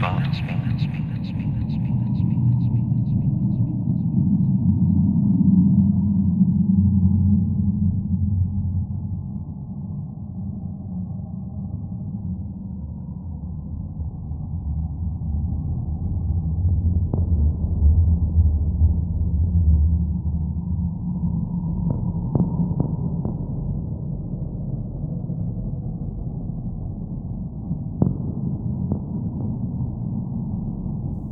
spot.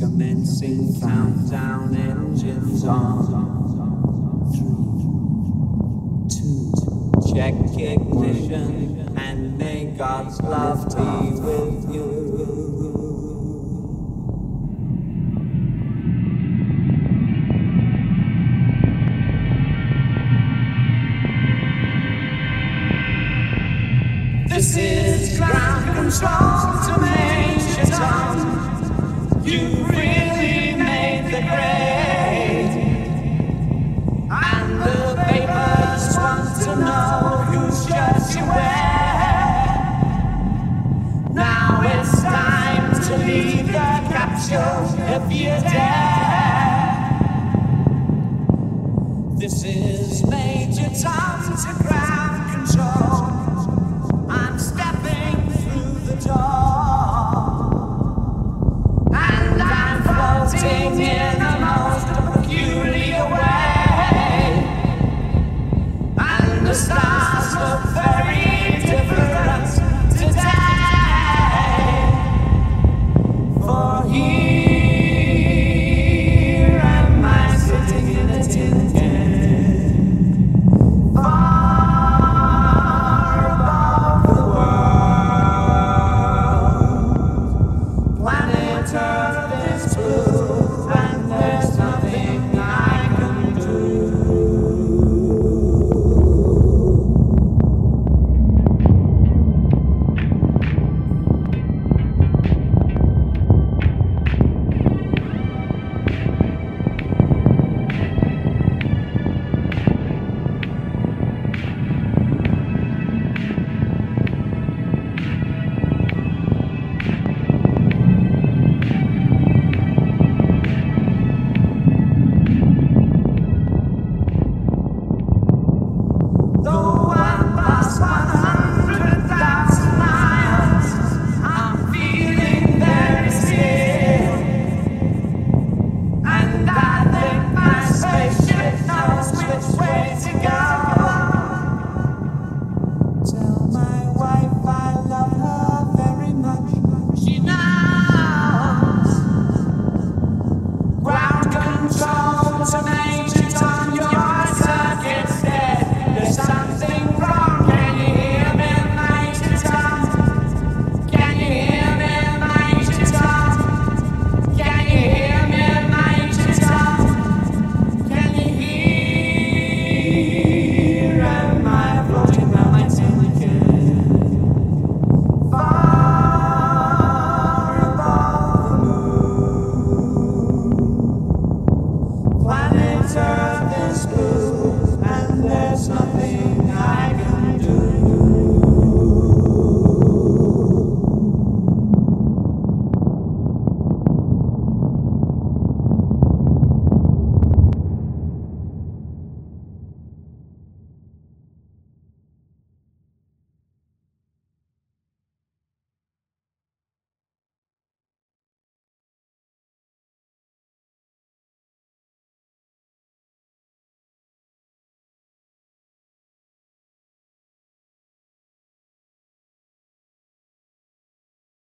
Commencing countdown engines on. Two, check ignition and may God's love be with you. This is ground control to Major Tom. If you dare. This is